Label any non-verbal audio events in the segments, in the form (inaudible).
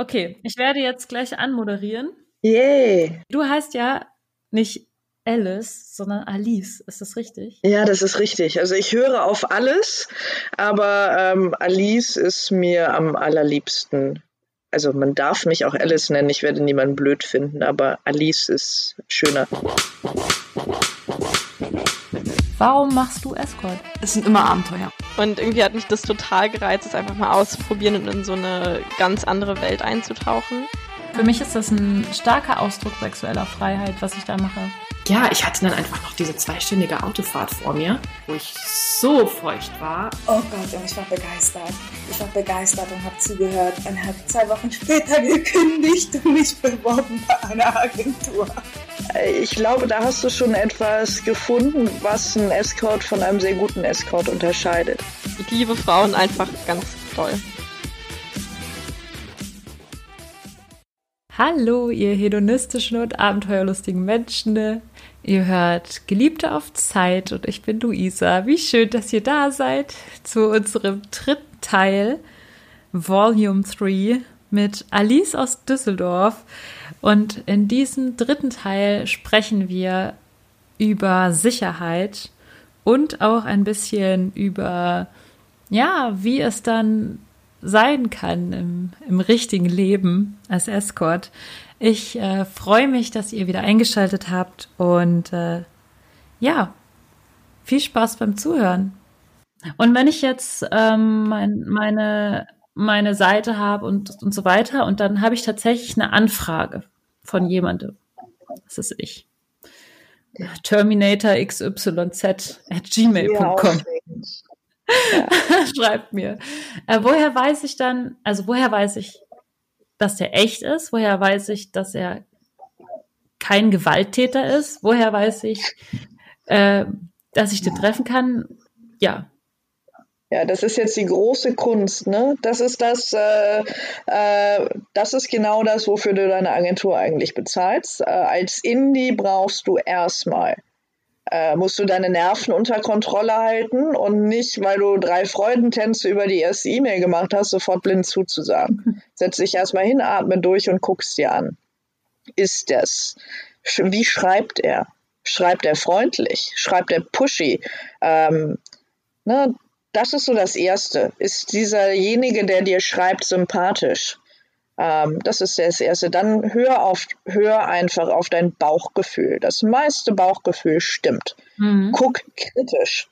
Okay, ich werde jetzt gleich anmoderieren. Yay. Du heißt ja nicht Alice, sondern Alice. Ist das richtig? Ja, das ist richtig. Also ich höre auf alles, aber ähm, Alice ist mir am allerliebsten. Also man darf mich auch Alice nennen, ich werde niemanden blöd finden, aber Alice ist schöner. Warum machst du Escort? Es sind immer Abenteuer. Und irgendwie hat mich das total gereizt, es einfach mal auszuprobieren und in so eine ganz andere Welt einzutauchen. Für mich ist das ein starker Ausdruck sexueller Freiheit, was ich da mache. Ja, ich hatte dann einfach noch diese zweistündige Autofahrt vor mir, wo ich so feucht war. Oh Gott, und ich war begeistert. Ich war begeistert und habe zugehört und habe zwei Wochen später gekündigt und mich beworben bei einer Agentur. Ich glaube, da hast du schon etwas gefunden, was einen Escort von einem sehr guten Escort unterscheidet. Ich liebe Frauen einfach ganz toll. Hallo, ihr hedonistischen und abenteuerlustigen Menschen. Ihr hört Geliebte auf Zeit und ich bin Luisa. Wie schön, dass ihr da seid zu unserem dritten Teil, Volume 3, mit Alice aus Düsseldorf. Und in diesem dritten Teil sprechen wir über Sicherheit und auch ein bisschen über, ja, wie es dann sein kann im, im richtigen Leben als Escort. Ich äh, freue mich, dass ihr wieder eingeschaltet habt und äh, ja, viel Spaß beim Zuhören. Und wenn ich jetzt ähm, mein, meine, meine Seite habe und, und so weiter und dann habe ich tatsächlich eine Anfrage von jemandem. Das ist ich. Terminator XYZ at gmail.com. (laughs) Ja. Schreibt mir. Äh, woher weiß ich dann, also woher weiß ich, dass der echt ist? Woher weiß ich, dass er kein Gewalttäter ist? Woher weiß ich, äh, dass ich den treffen kann? Ja. Ja, das ist jetzt die große Kunst, ne? Das ist das, äh, äh, das ist genau das, wofür du deine Agentur eigentlich bezahlst. Äh, als Indie brauchst du erstmal äh, musst du deine Nerven unter Kontrolle halten und nicht, weil du drei Freudentänze über die erste E-Mail gemacht hast, sofort blind zuzusagen. (laughs) Setz dich erstmal hin, atme durch und guckst dir an. Ist das? Wie schreibt er? Schreibt er freundlich? Schreibt er pushy? Ähm, ne, das ist so das Erste. Ist dieserjenige, der dir schreibt, sympathisch? Ähm, das ist das Erste. Dann hör, auf, hör einfach auf dein Bauchgefühl. Das meiste Bauchgefühl stimmt. Mhm. Guck kritisch.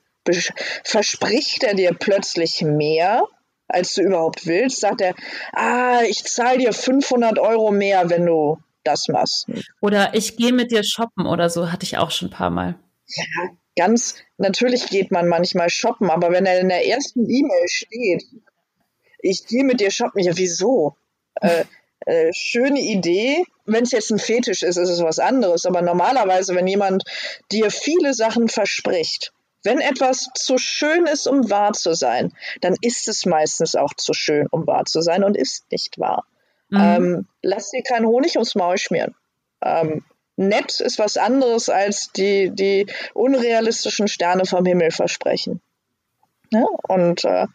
Verspricht er dir plötzlich mehr, als du überhaupt willst? Sagt er, ah, ich zahle dir 500 Euro mehr, wenn du das machst. Oder ich gehe mit dir shoppen oder so, hatte ich auch schon ein paar Mal. Ja, ganz, natürlich geht man manchmal shoppen, aber wenn er in der ersten E-Mail steht, ich gehe mit dir shoppen, ja, wieso? Äh, äh, schöne Idee. Wenn es jetzt ein Fetisch ist, ist es was anderes. Aber normalerweise, wenn jemand dir viele Sachen verspricht, wenn etwas zu schön ist, um wahr zu sein, dann ist es meistens auch zu schön, um wahr zu sein und ist nicht wahr. Mhm. Ähm, lass dir keinen Honig ums Maul schmieren. Ähm, nett ist was anderes als die, die unrealistischen Sterne vom Himmel versprechen. Ja, und äh,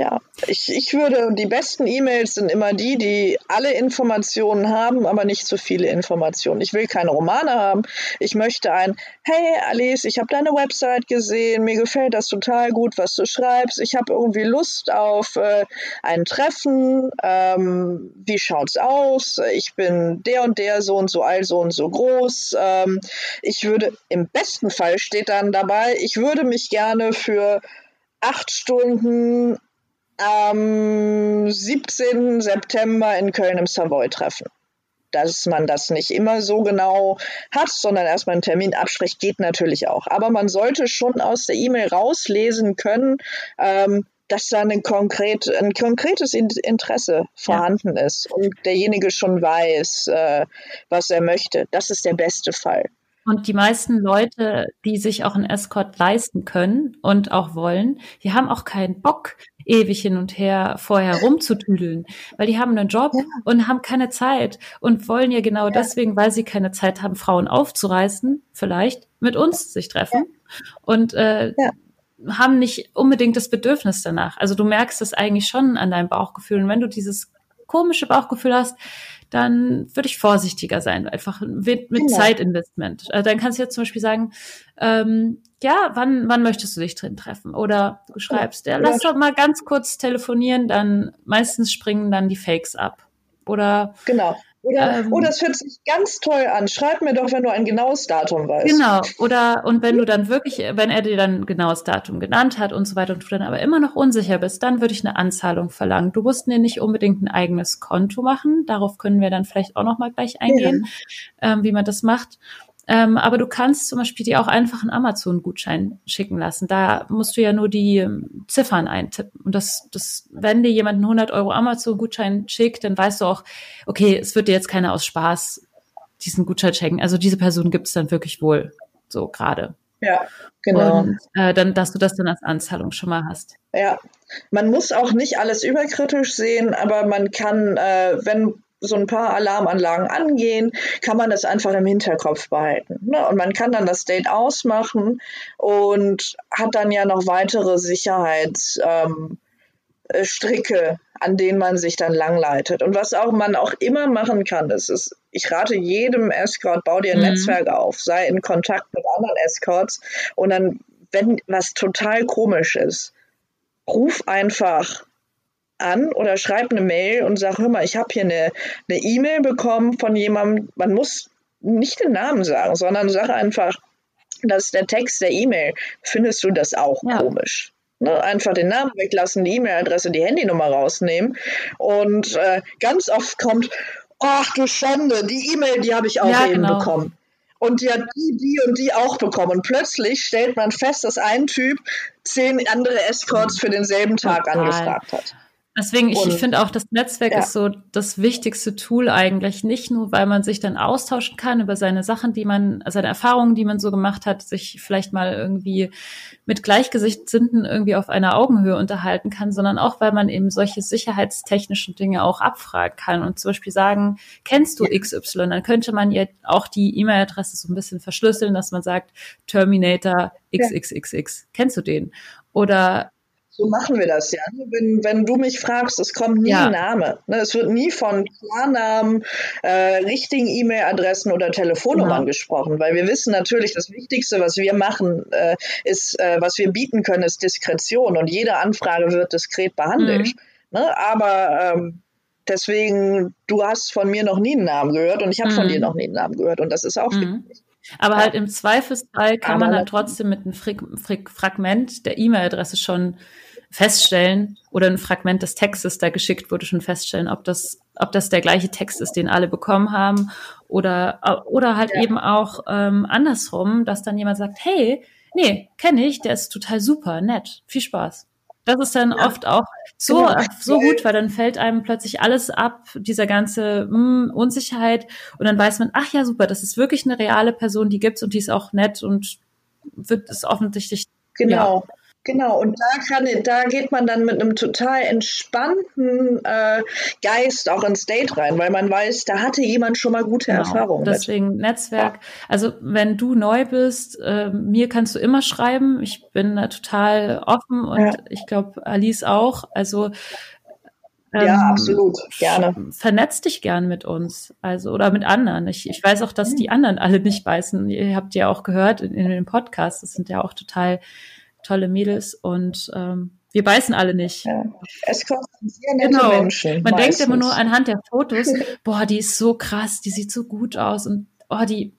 ja, ich, ich würde, die besten E-Mails sind immer die, die alle Informationen haben, aber nicht zu viele Informationen. Ich will keine Romane haben. Ich möchte ein, hey Alice, ich habe deine Website gesehen, mir gefällt das total gut, was du schreibst. Ich habe irgendwie Lust auf äh, ein Treffen. Ähm, wie schaut's aus? Ich bin der und der so und so alt, so und so groß. Ähm, ich würde, im besten Fall steht dann dabei, ich würde mich gerne für acht Stunden am 17. September in Köln im Savoy treffen. Dass man das nicht immer so genau hat, sondern erstmal einen Termin abspricht, geht natürlich auch. Aber man sollte schon aus der E-Mail rauslesen können, ähm, dass da ein, konkret, ein konkretes Interesse vorhanden ja. ist und derjenige schon weiß, äh, was er möchte. Das ist der beste Fall. Und die meisten Leute, die sich auch einen Escort leisten können und auch wollen, die haben auch keinen Bock, ewig hin und her vorher rumzutüdeln, weil die haben einen Job ja. und haben keine Zeit und wollen ja genau ja. deswegen, weil sie keine Zeit haben, Frauen aufzureißen, vielleicht mit uns sich treffen ja. und äh, haben nicht unbedingt das Bedürfnis danach. Also du merkst es eigentlich schon an deinem Bauchgefühl und wenn du dieses komische Bauchgefühl hast, dann würde ich vorsichtiger sein, einfach mit, mit Genau. Zeitinvestment. Also dann kannst du jetzt zum Beispiel sagen, ähm, ja, wann, wann möchtest du dich drin treffen? Oder du schreibst, ja, lass doch mal ganz kurz telefonieren, dann meistens springen dann die Fakes ab. Oder Genau. Oder, Ähm. oh, das hört sich ganz toll an. Schreib mir doch, wenn du ein genaues Datum weißt. Genau, oder und wenn du dann wirklich, wenn er dir dann genaues Datum genannt hat und so weiter und du dann aber immer noch unsicher bist, dann würde ich eine Anzahlung verlangen. Du musst dir nicht unbedingt ein eigenes Konto machen, darauf können wir dann vielleicht auch noch mal gleich eingehen, ähm, wie man das macht. Ähm, aber du kannst zum Beispiel dir auch einfach einen Amazon-Gutschein schicken lassen. Da musst du ja nur die ähm, Ziffern eintippen. Und das, das, wenn dir jemand einen 100 Euro Amazon-Gutschein schickt, dann weißt du auch, okay, es wird dir jetzt keiner aus Spaß diesen Gutschein schenken. Also diese Person gibt es dann wirklich wohl so gerade. Ja, genau. Und äh, dann, dass du das dann als Anzahlung schon mal hast. Ja, man muss auch nicht alles überkritisch sehen, aber man kann, äh, wenn so ein paar Alarmanlagen angehen, kann man das einfach im Hinterkopf behalten. Ne? Und man kann dann das Date ausmachen und hat dann ja noch weitere Sicherheitsstricke, ähm, äh, an denen man sich dann langleitet. Und was auch man auch immer machen kann, das ist, ich rate jedem Escort, bau dir ein Mhm. Netzwerk auf, sei in Kontakt mit anderen Escorts und dann, wenn was total komisch ist, ruf einfach an oder schreib eine Mail und sag, hör mal, ich habe hier eine eine E-Mail bekommen von jemandem, man muss nicht den Namen sagen, sondern sag einfach, das ist der Text der E-Mail. Findest du das auch Ja. komisch? Ne, einfach den Namen weglassen, die E-Mail-Adresse, die Handynummer rausnehmen. Und äh, ganz oft kommt, ach du Schande, die E-Mail, die habe ich auch Ja, eben genau. bekommen. Und die hat die, die und die auch bekommen. Und plötzlich stellt man fest, dass ein Typ zehn andere Escorts für denselben Tag Total. angefragt hat. Deswegen, ich, ich finde auch, das Netzwerk Ja. ist so das wichtigste Tool eigentlich. Nicht nur, weil man sich dann austauschen kann über seine Sachen, die man, seine Erfahrungen, die man so gemacht hat, sich vielleicht mal irgendwie mit Gleichgesichtssinnten irgendwie auf einer Augenhöhe unterhalten kann, sondern auch, weil man eben solche sicherheitstechnischen Dinge auch abfragen kann und zum Beispiel sagen, kennst du XY? Dann könnte man ihr auch die E-Mail-Adresse so ein bisschen verschlüsseln, dass man sagt, Terminator XXXX. Kennst du den? Oder So machen wir das ja. Wenn, wenn du mich fragst, es kommt nie Ja. ein Name. Ne, es wird nie von Klarnamen, äh, richtigen E-Mail-Adressen oder Telefonnummern Genau. gesprochen, weil wir wissen natürlich, das Wichtigste, was wir machen, äh, ist, äh, was wir bieten können, ist Diskretion und jede Anfrage wird diskret behandelt. Mhm. Ne, aber ähm, deswegen, du hast von mir noch nie einen Namen gehört und ich habe von Mhm. dir noch nie einen Namen gehört und das ist auch Mhm. Aber Ja. halt im Zweifelsfall kann Aber man dann trotzdem mit einem Fragment der E-Mail-Adresse schon feststellen oder ein Fragment des Textes, da geschickt wurde, schon feststellen, ob das, ob das der gleiche Text ist, den alle bekommen haben oder, oder halt Ja. eben auch ähm, andersrum, dass dann jemand sagt, hey, nee, kenne ich, der ist total super, nett, viel Spaß. Das ist dann Ja. oft auch so, Genau. so gut, weil dann fällt einem plötzlich alles ab, dieser ganze hm, Unsicherheit und dann weiß man, ach ja, super, das ist wirklich eine reale Person, die gibt's und die ist auch nett und wird es offensichtlich Genau. Genau, und da kann, da geht man dann mit einem total entspannten äh, Geist auch ins Date rein, weil man weiß, da hatte jemand schon mal gute Genau. Erfahrungen mit. Deswegen Netzwerk. Also wenn du neu bist, äh, mir kannst du immer schreiben. Ich bin da total offen und Ja. ich glaube Alice auch. Also Ja, ähm, absolut, gerne. Vernetz dich gern mit uns, also oder mit anderen. Ich, ich weiß auch, dass die anderen alle nicht beißen. Ihr habt ja auch gehört in, in dem Podcast. Das sind ja auch total tolle Mädels und ähm, wir beißen alle nicht. Ja. Escorts sind sehr nette Genau. Menschen. Man denkt immer meistens. nur anhand der Fotos, (laughs) boah, die ist so krass, die sieht so gut aus und oh, die,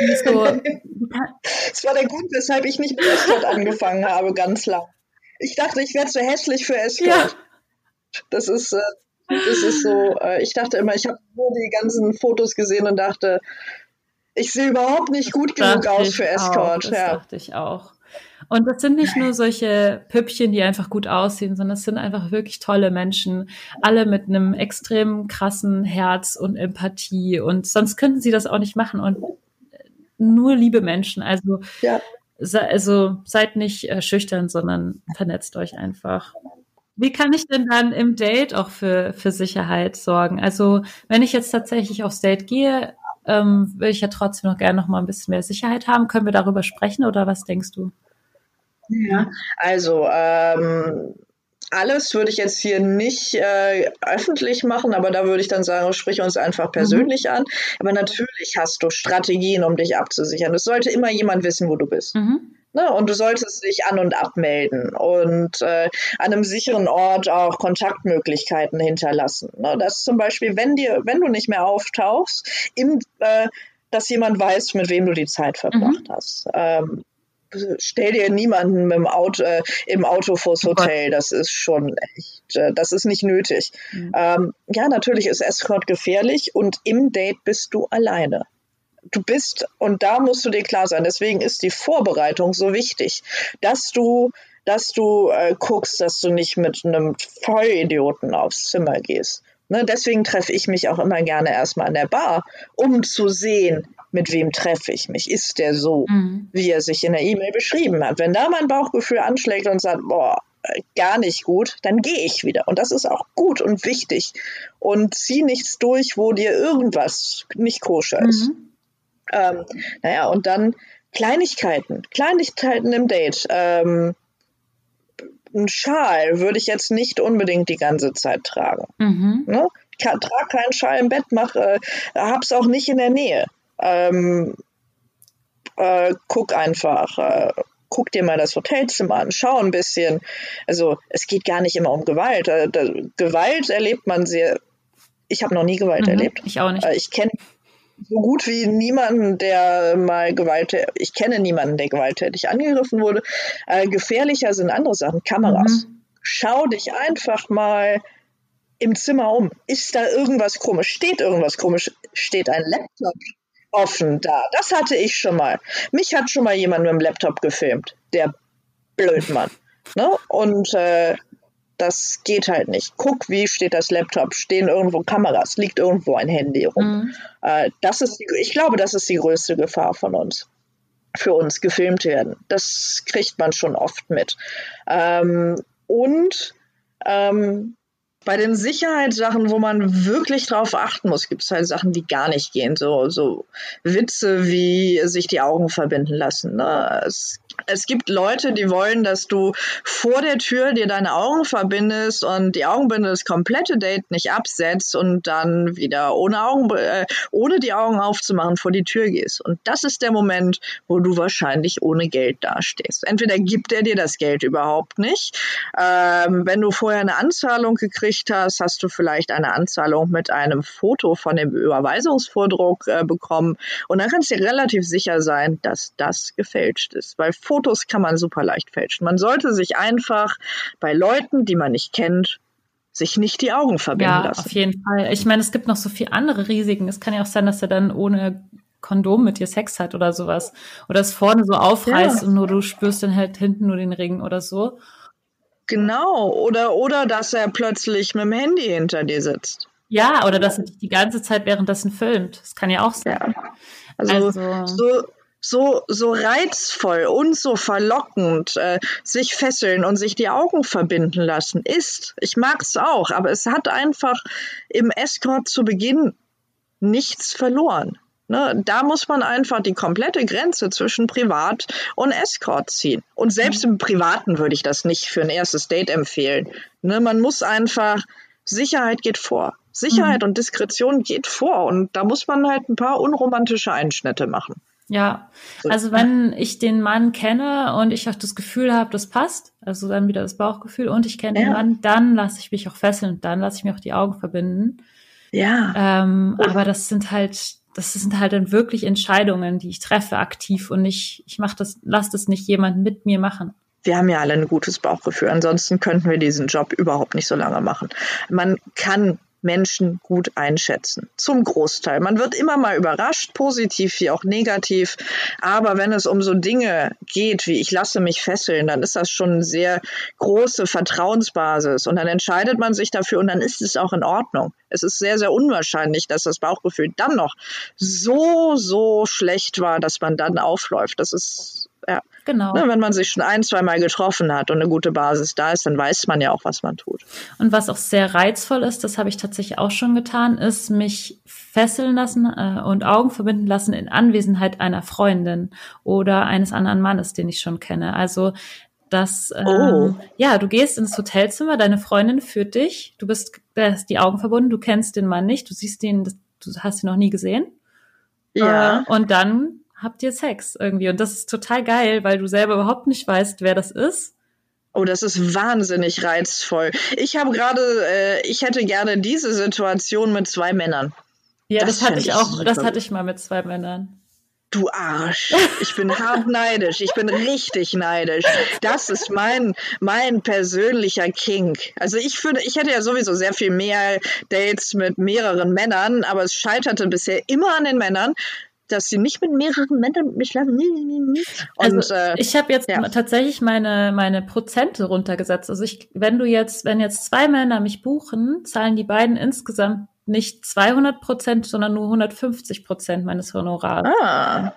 die ist so. Das war der Grund, weshalb ich nicht mit Escort angefangen habe, ganz lang. Ich dachte, ich werde zu hässlich für Escort. Ja. Das ist, äh, das ist so, äh, ich dachte immer, ich habe nur die ganzen Fotos gesehen und dachte, ich sehe überhaupt nicht gut genug aus für Auch, Escort. das Ja. dachte ich auch. Und das sind nicht nur solche Püppchen, die einfach gut aussehen, sondern es sind einfach wirklich tolle Menschen. Alle mit einem extrem krassen Herz und Empathie. Und sonst könnten sie das auch nicht machen. Und nur liebe Menschen. Also, Ja. se also seid nicht äh, schüchtern, sondern vernetzt euch einfach. Wie kann ich denn dann im Date auch für, für Sicherheit sorgen? Also, wenn ich jetzt tatsächlich aufs Date gehe, ähm, will ich ja trotzdem noch gerne noch mal ein bisschen mehr Sicherheit haben. Können wir darüber sprechen oder was denkst du? Ja. Also, ähm, alles würde ich jetzt hier nicht äh, öffentlich machen, aber da würde ich dann sagen, sprich uns einfach persönlich mhm. an. Aber natürlich hast du Strategien, um dich abzusichern. Es sollte immer jemand wissen, wo du bist. Mhm. Ne? Und du solltest dich an- und abmelden und äh, an einem sicheren Ort auch Kontaktmöglichkeiten hinterlassen. Ne? Dass zum Beispiel, wenn dir, wenn du nicht mehr auftauchst, im, äh, dass jemand weiß, mit wem du die Zeit verbracht mhm. hast. Ähm, stell dir niemanden mit dem Auto, äh, im Auto vors Hotel. Das ist schon echt, äh, das ist nicht nötig. Mhm. Ähm, ja, natürlich ist Escort gefährlich und im Date bist du alleine du bist, und da musst du dir klar sein, deswegen ist die Vorbereitung so wichtig, dass du, dass du äh, guckst, dass du nicht mit einem Vollidioten aufs Zimmer gehst. Ne, deswegen treffe ich mich auch immer gerne erstmal an der Bar, um zu sehen, mit wem treffe ich mich. Ist der so, mhm. wie er sich in der E-Mail beschrieben hat? Wenn da mein Bauchgefühl anschlägt und sagt, boah, äh, gar nicht gut, dann gehe ich wieder. Und das ist auch gut und wichtig. Und zieh nichts durch, wo dir irgendwas nicht koscher ist. Mhm. Ähm, naja, und dann Kleinigkeiten, Kleinigkeiten im Date. Ähm, ein Schal würde ich jetzt nicht unbedingt die ganze Zeit tragen. Mhm. Ne? Ich trage keinen Schal im Bett, mach, äh, hab's auch nicht in der Nähe. Ähm, äh, guck einfach, äh, guck dir mal das Hotelzimmer an, schau ein bisschen. Also es geht gar nicht immer um Gewalt. Äh, Gewalt erlebt man sehr. Ich habe noch nie Gewalt mhm, erlebt. Ich auch nicht. Äh, ich kenne so gut wie niemanden, der mal gewalttätig, ich kenne niemanden, der gewalttätig angegriffen wurde. Äh, gefährlicher sind andere Sachen, Kameras. Mhm. Schau dich einfach mal im Zimmer um. Ist da irgendwas komisch? Steht irgendwas komisch? Steht ein Laptop offen da? Das hatte ich schon mal. Mich hat schon mal jemand mit dem Laptop gefilmt. Der Blödmann. (laughs) Ne? Und äh, das geht halt nicht. Guck, wie steht das Laptop? Stehen irgendwo Kameras? Liegt irgendwo ein Handy rum? Mhm. Äh, das ist die, ich glaube, das ist die größte Gefahr von uns. Für uns gefilmt werden. Das kriegt man schon oft mit. Ähm, und ähm, bei den Sicherheitssachen, wo man wirklich drauf achten muss, gibt es halt Sachen, die gar nicht gehen. So, so Witze wie sich die Augen verbinden lassen. Ne? Es es gibt Leute, die wollen, dass du vor der Tür dir deine Augen verbindest und die Augenbinde das komplette Date nicht absetzt und dann wieder ohne Augen, äh, ohne die Augen aufzumachen vor die Tür gehst. Und das ist der Moment, wo du wahrscheinlich ohne Geld dastehst. Entweder gibt er dir das Geld überhaupt nicht. Ähm, wenn du vorher eine Anzahlung gekriegt hast, hast du vielleicht eine Anzahlung mit einem Foto von dem Überweisungsvordruck äh, bekommen. Und dann kannst du dir relativ sicher sein, dass das gefälscht ist. Weil Fotos kann man super leicht fälschen. Man sollte sich einfach bei Leuten, die man nicht kennt, sich nicht die Augen verbinden ja, lassen. Auf jeden Fall. Ich meine, es gibt noch so viele andere Risiken. Es kann ja auch sein, dass er dann ohne Kondom mit dir Sex hat oder sowas. Oder es vorne so aufreißt ja. und nur du spürst dann halt hinten nur den Ring oder so. Genau. Oder, oder dass er plötzlich mit dem Handy hinter dir sitzt. Ja, oder dass er dich die ganze Zeit währenddessen filmt. Das kann ja auch sein. Ja. Also, also so, so, so reizvoll und so verlockend äh, sich fesseln und sich die Augen verbinden lassen ist. Ich mag es auch, aber es hat einfach im Escort zu Beginn nichts verloren. Ne, da muss man einfach die komplette Grenze zwischen Privat und Escort ziehen. Und selbst im Privaten würde ich das nicht für ein erstes Date empfehlen. Ne, man muss einfach, Sicherheit geht vor. Sicherheit mhm. und Diskretion geht vor. Und da muss man halt ein paar unromantische Einschnitte machen. Ja, also wenn ich den Mann kenne und ich auch das Gefühl habe, das passt, also dann wieder das Bauchgefühl und ich kenne ja. den Mann, dann lasse ich mich auch fesseln und dann lasse ich mir auch die Augen verbinden. Ja. Ähm, aber das sind halt, das sind halt dann wirklich Entscheidungen, die ich treffe aktiv und nicht, ich mache das, lasse das nicht jemand mit mir machen wir haben ja alle ein gutes Bauchgefühl. Ansonsten könnten wir diesen Job überhaupt nicht so lange machen. Man kann Menschen gut einschätzen. Zum Großteil. Man wird immer mal überrascht, positiv wie auch negativ. Aber wenn es um so Dinge geht, wie ich lasse mich fesseln, dann ist das schon eine sehr große Vertrauensbasis. Und dann entscheidet man sich dafür und dann ist es auch in Ordnung. Es ist sehr, sehr unwahrscheinlich, dass das Bauchgefühl dann noch so, so schlecht war, dass man dann aufläuft. Das ist ja. Genau. Ne, wenn man sich schon ein, zwei Mal getroffen hat und eine gute Basis da ist, dann weiß man ja auch, was man tut. Und was auch sehr reizvoll ist, das habe ich tatsächlich auch schon getan, ist mich fesseln lassen äh, und Augen verbinden lassen in Anwesenheit einer Freundin oder eines anderen Mannes, den ich schon kenne. Also dass ähm, Oh. ja, du gehst ins Hotelzimmer, deine Freundin führt dich, du bist, hast die Augen verbunden, du kennst den Mann nicht, du siehst ihn, das- du hast ihn noch nie gesehen. Ja. Äh, und dann habt ihr Sex irgendwie. Und das ist total geil, weil du selber überhaupt nicht weißt, wer das ist. Oh, das ist wahnsinnig reizvoll. Ich habe gerade, äh, ich hätte gerne diese Situation mit zwei Männern. Ja, Das das, hatte ich auch, das super. hatte ich mal mit zwei Männern. Du Arsch. Ich bin hart (laughs) neidisch. Ich bin richtig neidisch. Das ist mein, mein persönlicher Kink. Also ich würde, ich hätte ja sowieso sehr viel mehr Dates mit mehreren Männern, aber es scheiterte bisher immer an den Männern, dass sie nicht mit mehreren Männern mit mir schlafen. Und Also äh, ich habe jetzt ja. tatsächlich meine meine Prozente runtergesetzt. Also ich, wenn du jetzt, wenn jetzt zwei Männer mich buchen, zahlen die beiden insgesamt nicht 200 Prozent, sondern nur 150 Prozent meines Honorars. ah.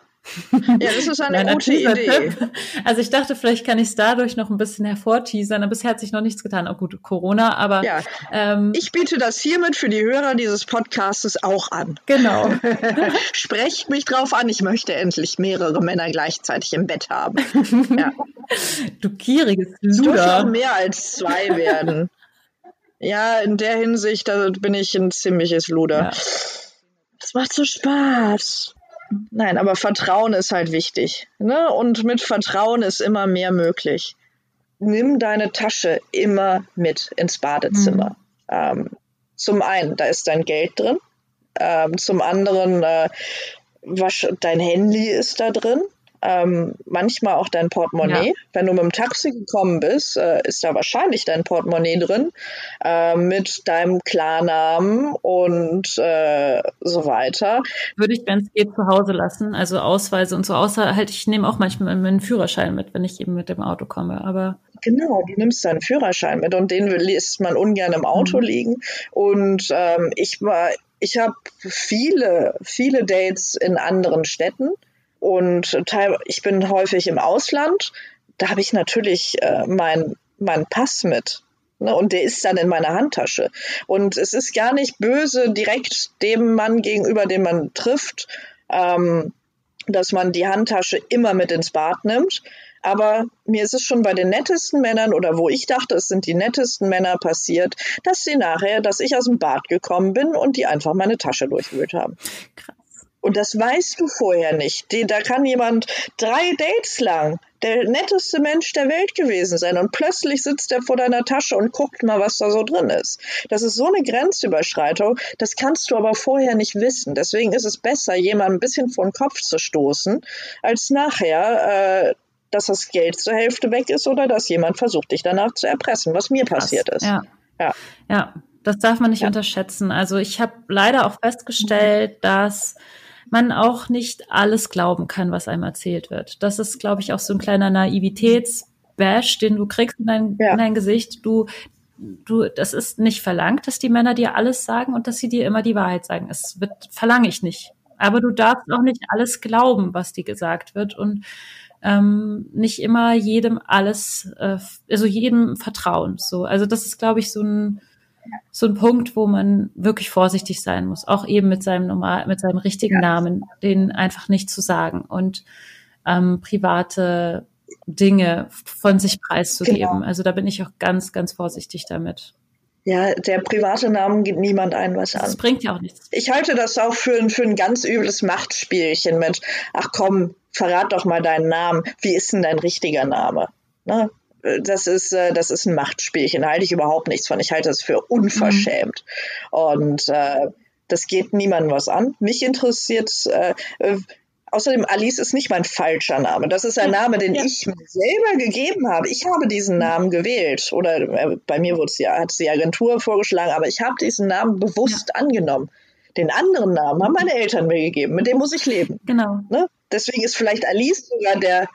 Ja, das ist eine Kleiner gute. Idee. Also ich dachte, vielleicht kann ich es dadurch noch ein bisschen hervorteasern, aber bisher hat sich noch nichts getan. Oh gut, Corona, aber Ja, ähm, ich biete das hiermit für die Hörer dieses Podcastes auch an. genau. (laughs) Sprecht mich drauf an, ich möchte endlich mehrere Männer gleichzeitig im Bett haben. (laughs) Ja. Du gieriges Es dürfen auch Luder. mehr als zwei werden. Ja, in der Hinsicht, da bin ich ein ziemliches Luder. Ja. Das macht so Spaß. Nein, aber Vertrauen ist halt wichtig. Ne? Und mit Vertrauen ist immer mehr möglich. Nimm deine Tasche immer mit ins Badezimmer. Ähm, zum einen, da ist dein Geld drin. Ähm, zum anderen, äh, wasch, dein Handy ist da drin. Ähm, manchmal auch dein Portemonnaie. Ja. Wenn du mit dem Taxi gekommen bist, äh, ist da wahrscheinlich dein Portemonnaie drin äh, mit deinem Klarnamen und äh, so weiter. Würde ich, wenn es geht, zu Hause lassen. Also Ausweise und so. Außer halt, ich nehme auch manchmal meinen Führerschein mit, wenn ich eben mit dem Auto komme. Aber Genau, du nimmst deinen Führerschein mit und den lässt man ungern im Auto Mhm. liegen. Und ähm, ich war, ich habe viele, viele Dates in anderen Städten und ich bin häufig im Ausland. Da habe ich natürlich äh, mein, meinen Pass mit. Ne, und der ist dann in meiner Handtasche. Und es ist gar nicht böse direkt dem Mann gegenüber, den man trifft, ähm, dass man die Handtasche immer mit ins Bad nimmt. Aber mir ist es schon bei den nettesten Männern oder wo ich dachte, es sind die nettesten Männer passiert, dass sie nachher, dass ich aus dem Bad gekommen bin und die einfach meine Tasche durchwühlt haben. krass. Und das weißt du vorher nicht. Da kann jemand drei Dates lang der netteste Mensch der Welt gewesen sein und plötzlich sitzt er vor deiner Tasche und guckt mal, was da so drin ist. Das ist so eine Grenzüberschreitung, das kannst du aber vorher nicht wissen. Deswegen ist es besser, jemanden ein bisschen vor den Kopf zu stoßen, als nachher, äh, dass das Geld zur Hälfte weg ist oder dass jemand versucht, dich danach zu erpressen, was mir passiert ist. Ja. Ja. Ja, das darf man nicht Ja. unterschätzen. Also ich habe leider auch festgestellt, dass man auch nicht alles glauben kann, was einem erzählt wird. Das ist, glaube ich, auch so ein kleiner Naivitätsbash, den du kriegst in dein, Ja. in dein Gesicht. Du, du, das ist nicht verlangt, dass die Männer dir alles sagen und dass sie dir immer die Wahrheit sagen. Es wird, verlange ich nicht. Aber du darfst auch nicht alles glauben, was dir gesagt wird und ähm, nicht immer jedem alles, äh, also jedem vertrauen. So, also das ist, glaube ich, so ein so ein Punkt, wo man wirklich vorsichtig sein muss, auch eben mit seinem normal, mit seinem richtigen Namen, den einfach nicht zu sagen und ähm, private Dinge von sich preiszugeben. Genau. Also da bin ich auch ganz, ganz vorsichtig damit. Ja, der private Name geht niemand ein was Das an. bringt ja auch nichts. Ich halte das auch für, ein- für ein ganz übles Machtspielchen mit, ach komm, verrat doch mal deinen Namen. Wie ist denn dein richtiger Name? Ne? Das ist, äh, das ist ein Machtspielchen, da halte ich überhaupt nichts von. Ich halte das für unverschämt. Und äh, das geht niemandem was an. Mich interessiert, äh, äh, außerdem Alice ist nicht mein falscher Name. Das ist ein Name, den Ja. ich mir selber gegeben habe. Ich habe diesen Namen gewählt. Oder äh, bei mir wurde ja, hat die Agentur vorgeschlagen, aber ich habe diesen Namen bewusst angenommen. Den anderen Namen haben meine Eltern mir gegeben. Mit dem muss ich leben. Genau. Ne? Deswegen ist vielleicht Alice sogar der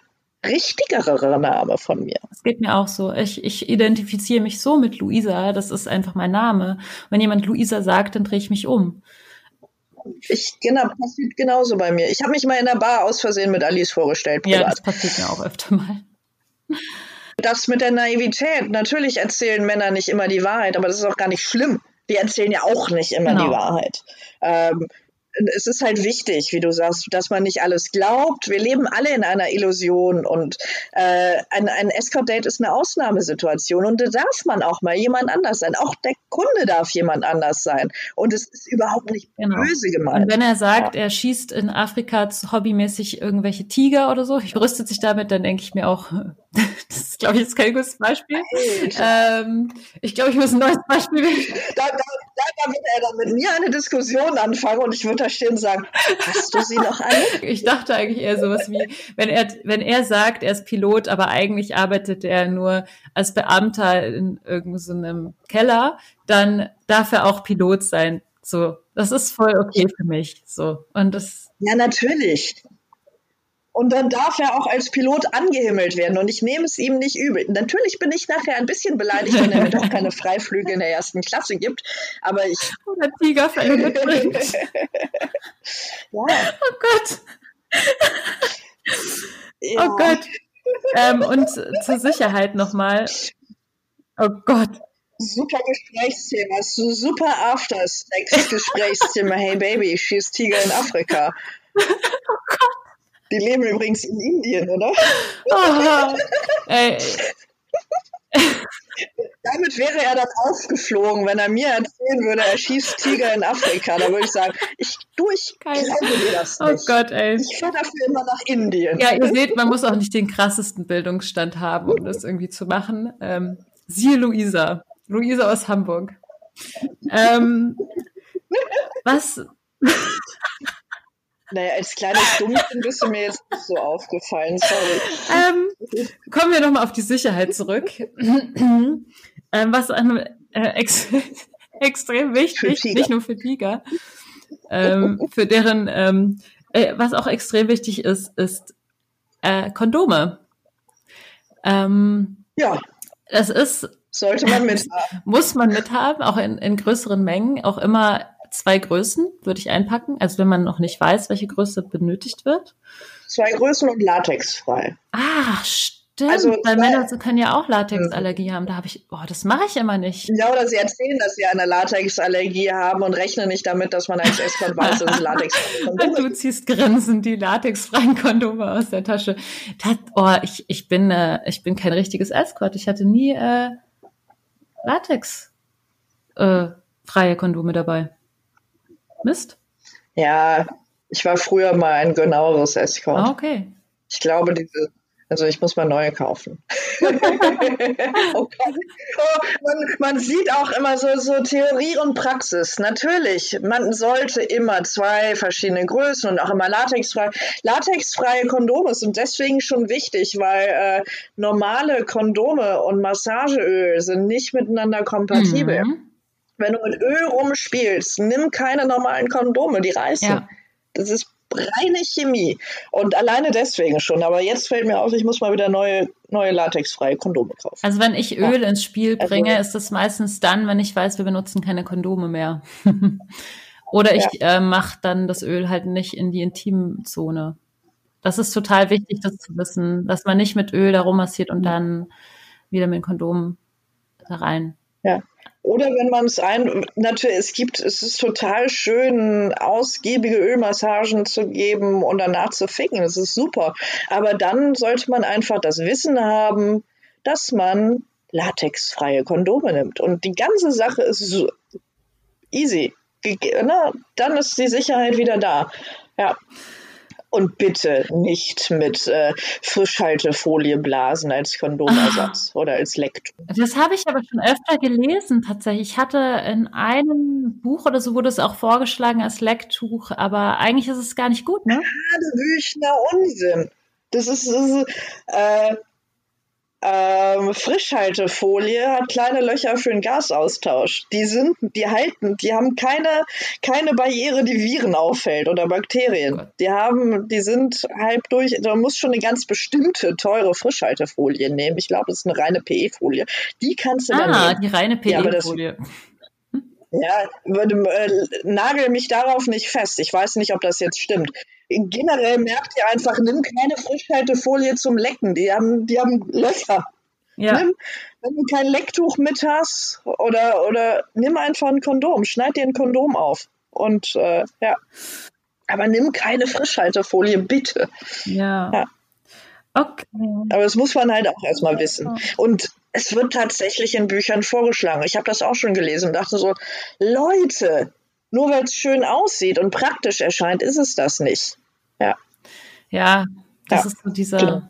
richtigere Name von mir. Das geht mir auch so. Ich, ich identifiziere mich so mit Luisa. Das ist einfach mein Name. Wenn jemand Luisa sagt, dann drehe ich mich um. Ich, genau, passiert genauso bei mir. Ich habe mich mal in der Bar aus Versehen mit Alice vorgestellt, Ja, privat. das passiert mir auch öfter mal. Das mit der Naivität. Natürlich erzählen Männer nicht immer die Wahrheit, aber das ist auch gar nicht schlimm. Die erzählen ja auch nicht immer Genau. die Wahrheit. Ähm, es ist halt wichtig, wie du sagst, dass man nicht alles glaubt. Wir leben alle in einer Illusion und äh, ein, ein Escort-Date ist eine Ausnahmesituation und da darf man auch mal jemand anders sein. Auch der Kunde darf jemand anders sein. Und es ist überhaupt nicht genau. böse gemeint. Und wenn er sagt, ja. er schießt in Afrika hobbymäßig irgendwelche Tiger oder so, rüstet sich damit, dann denke ich mir auch, (laughs) das ist, glaube ich, jetzt kein gutes Beispiel. Ähm, ich glaube, ich muss ein neues Beispiel da, da, da wird er dann mit mir eine Diskussion anfangen und ich würde da stehen und sagen, hast du sie noch an? (laughs) Ich dachte eigentlich eher sowas wie, wenn er, wenn er sagt, er ist Pilot, aber eigentlich arbeitet er nur als Beamter in irgendeinem Keller, dann darf er auch Pilot sein. So, das ist voll okay für mich. So, und das. Ja, natürlich. Und dann darf er auch als Pilot angehimmelt werden. Und ich nehme es ihm nicht übel. Natürlich bin ich nachher ein bisschen beleidigt, wenn er mir doch keine Freiflüge in der ersten Klasse gibt. Aber ich. (laughs) Oder Tigerfälle mitbringt. (laughs) ja. Oh Gott. Ja. Oh Gott. Ähm, und zur Sicherheit nochmal. Oh Gott. Super Gesprächsthema, super After-Sex-Gesprächsthema. Hey Baby, schießt Tiger in Afrika. Oh Gott. Die leben übrigens in Indien, oder? Aha. Ey. Damit wäre er dann aufgeflogen, wenn er mir erzählen würde, er schießt Tiger in Afrika. Da würde ich sagen, ich, du, ich glaube dir das oh nicht. Oh Gott, ey. Ich fahre dafür immer nach Indien. Ja, ihr seht, man muss auch nicht den krassesten Bildungsstand haben, um das irgendwie zu machen. Ähm, siehe Luisa. Luisa aus Hamburg. Ähm, was, naja, als kleines Dummchen bist du mir jetzt nicht so aufgefallen, sorry. Ähm, kommen wir nochmal auf die Sicherheit zurück. ähm, was einem, äh, ex (laughs) extrem wichtig, nicht nur für Tiger, ähm, für deren, ähm, äh, was auch extrem wichtig ist, ist äh, Kondome. Ähm, ja. Das ist. Sollte man mithaben. (laughs) Muss man mithaben, auch in, in größeren Mengen, auch immer zwei Größen würde ich einpacken. Also wenn man noch nicht weiß, welche Größe benötigt wird. Zwei Größen und latexfrei. Ah, stimmt. Also, Weil Männer können ja auch Latexallergie haben. Da habe ich, oh, das mache ich immer nicht. Ja, oder sie erzählen, dass sie eine Latexallergie haben und rechnen nicht damit, dass man als Escort (laughs) weiß, dass Latex Du ziehst grinsend die latexfreien Kondome aus der Tasche. Das, oh, ich, ich bin, äh, ich bin kein richtiges Escort. Ich hatte nie äh, Latex äh, freie Kondome dabei. Mist? Ja, ich war früher mal ein genaueres Escort. Ah, okay. Ich glaube, diese, also ich muss mal neue kaufen. (laughs) oh oh, man, man, sieht auch immer so, so Theorie und Praxis. Natürlich, man sollte immer zwei verschiedene Größen und auch immer latexfrei. Latexfreie Kondome sind deswegen schon wichtig, weil äh, normale Kondome und Massageöl sind nicht miteinander kompatibel. Mhm. Wenn du mit Öl rumspielst, nimm keine normalen Kondome, die reißen. Ja. Das ist reine Chemie. Und alleine deswegen schon. Aber jetzt fällt mir auf, ich muss mal wieder neue, neue latexfreie Kondome kaufen. Also wenn ich Öl ja. ins Spiel also bringe, also, ist das meistens dann, wenn ich weiß, wir benutzen keine Kondome mehr. (laughs) Oder ich ja. äh, mache dann das Öl halt nicht in die Intimzone. Das ist total wichtig, das zu wissen, dass man nicht mit Öl da rummassiert und dann wieder mit dem Kondom da rein. Ja. Oder wenn man es ein, natürlich, es gibt, es ist total schön, ausgiebige Ölmassagen zu geben und danach zu ficken. Das ist super. Aber dann sollte man einfach das Wissen haben, dass man latexfreie Kondome nimmt. Und die ganze Sache ist so easy. Ne? Dann ist die Sicherheit wieder da. Ja. Und bitte nicht mit äh, Frischhaltefolie blasen als Kondomersatz ah. oder als Lecktuch. Das habe ich aber schon öfter gelesen tatsächlich. Ich hatte in einem Buch oder so wurde es auch vorgeschlagen als Lecktuch, aber eigentlich ist es gar nicht gut, ne? Hanebüchner Unsinn. Das ist, das ist äh, ähm, Frischhaltefolie hat kleine Löcher für den Gasaustausch. Die sind, die halten, die haben keine, keine Barriere, die Viren auffällt oder Bakterien. Die haben, die sind halb durch, da muss schon eine ganz bestimmte teure Frischhaltefolie nehmen. Ich glaube, das ist eine reine PE-Folie. Die kannst du ah, dann nehmen. Ah, die reine PE-Folie. Ja, äh, nagel mich darauf nicht fest. Ich weiß nicht, ob das jetzt stimmt generell merkt ihr einfach, nimm keine Frischhaltefolie zum Lecken. Die haben, die haben Löcher. Ja. Nimm, wenn du kein Lecktuch mit hast oder, oder nimm einfach ein Kondom, schneid dir ein Kondom auf. Und äh, ja. Aber nimm keine Frischhaltefolie, bitte. Ja. Ja. Okay. Aber das muss man halt auch erstmal wissen. Und es wird tatsächlich in Büchern vorgeschlagen. Ich habe das auch schon gelesen und dachte so, Leute, nur weil es schön aussieht und praktisch erscheint, ist es das nicht. Ja. Ja, das Ja, ist so dieser genau.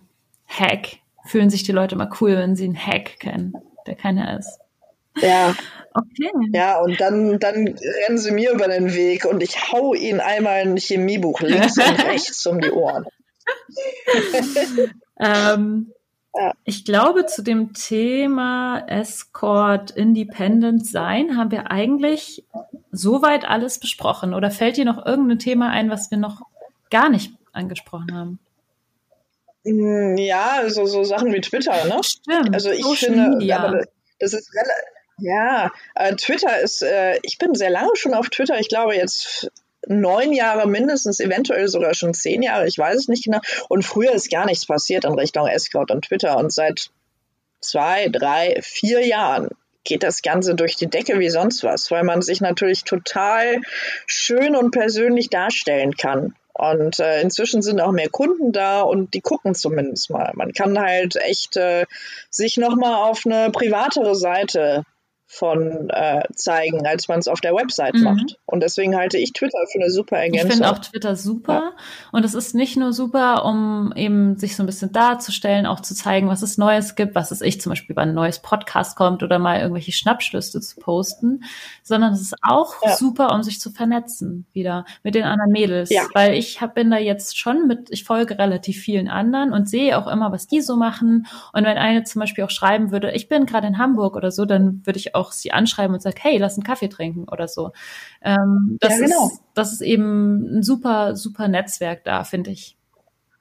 Hack. Fühlen sich die Leute immer cool, wenn sie einen Hack kennen, der keiner ist. Ja, Okay. ja, und dann, dann rennen sie mir über den Weg und ich hau ihnen einmal ein Chemiebuch links und (laughs) rechts um die Ohren. (laughs) Ähm, Ja. Ich glaube, zu dem Thema Escort Independent sein haben wir eigentlich soweit alles besprochen. Oder fällt dir noch irgendein Thema ein, was wir noch gar nicht angesprochen haben? Mm, Ja, also so Sachen wie Twitter, ne? Stimmt. Also ich Social finde, Media. das ist. Ja, äh, Twitter ist, äh, ich bin sehr lange schon auf Twitter. Ich glaube jetzt neun Jahre mindestens, eventuell sogar schon zehn Jahre, ich weiß es nicht genau. Und früher ist gar nichts passiert in Richtung Escort und Twitter. Und seit zwei, drei, vier Jahren geht das Ganze durch die Decke wie sonst was, weil man sich natürlich total schön und persönlich darstellen kann. Und äh, inzwischen sind auch mehr Kunden da und die gucken zumindest mal. Man kann halt echt äh, sich nochmal auf eine privatere Seite von äh, zeigen, als man es auf der Website Mhm. macht. Und deswegen halte ich Twitter für eine super Ich Ergänzung. finde auch Twitter super. Und es ist nicht nur super, um eben sich so ein bisschen darzustellen, auch zu zeigen, was es Neues gibt, was es ich zum Beispiel bei ein neues Podcast kommt oder mal irgendwelche Schnappschlüsse zu posten, sondern es ist auch Ja. super, um sich zu vernetzen wieder mit den anderen Mädels. Ja. Weil ich hab, bin da jetzt schon mit, ich folge relativ vielen anderen und sehe auch immer, was die so machen. Und wenn eine zum Beispiel auch schreiben würde, ich bin gerade in Hamburg oder so, dann würde ich auch sie anschreiben und sagen, hey, lass einen Kaffee trinken oder so. Ähm, das, Ja, genau. ist, das ist eben ein super, super Netzwerk da, finde ich.